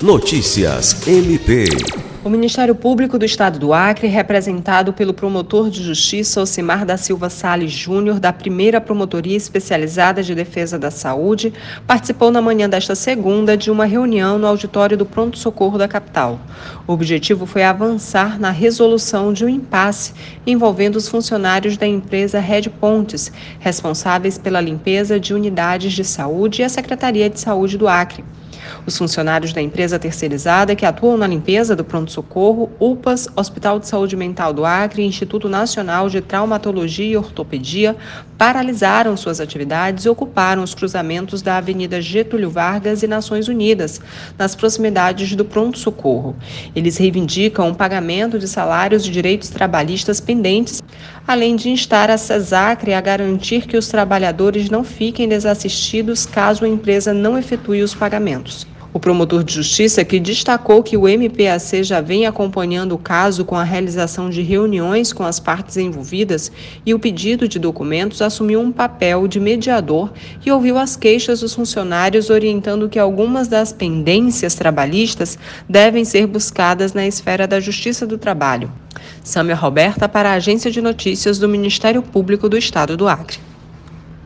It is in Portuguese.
Notícias MP. O Ministério Público do Estado do Acre, representado pelo promotor de justiça Ocimar da Silva Sales Júnior, da primeira Promotoria Especializada de Defesa da Saúde, participou na manhã desta segunda de uma reunião no auditório do Pronto Socorro da capital. O objetivo foi avançar na resolução de um impasse envolvendo os funcionários da empresa Red Pontes, responsáveis pela limpeza de unidades de saúde e a Secretaria de Saúde do Acre. Os funcionários da empresa terceirizada que atuam na limpeza do pronto-socorro, UPAS, Hospital de Saúde Mental do Acre e Instituto Nacional de Traumatologia e Ortopedia paralisaram suas atividades e ocuparam os cruzamentos da Avenida Getúlio Vargas e Nações Unidas, nas proximidades do pronto-socorro. Eles reivindicam o pagamento de salários e direitos trabalhistas pendentes, além de instar a CESACRE a garantir que os trabalhadores não fiquem desassistidos caso a empresa não efetue os pagamentos. O promotor de justiça, que destacou que o MPAC já vem acompanhando o caso com a realização de reuniões com as partes envolvidas e o pedido de documentos, assumiu um papel de mediador e ouviu as queixas dos funcionários, orientando que algumas das pendências trabalhistas devem ser buscadas na esfera da Justiça do Trabalho. Sâmia Roberta para a Agência de Notícias do Ministério Público do Estado do Acre.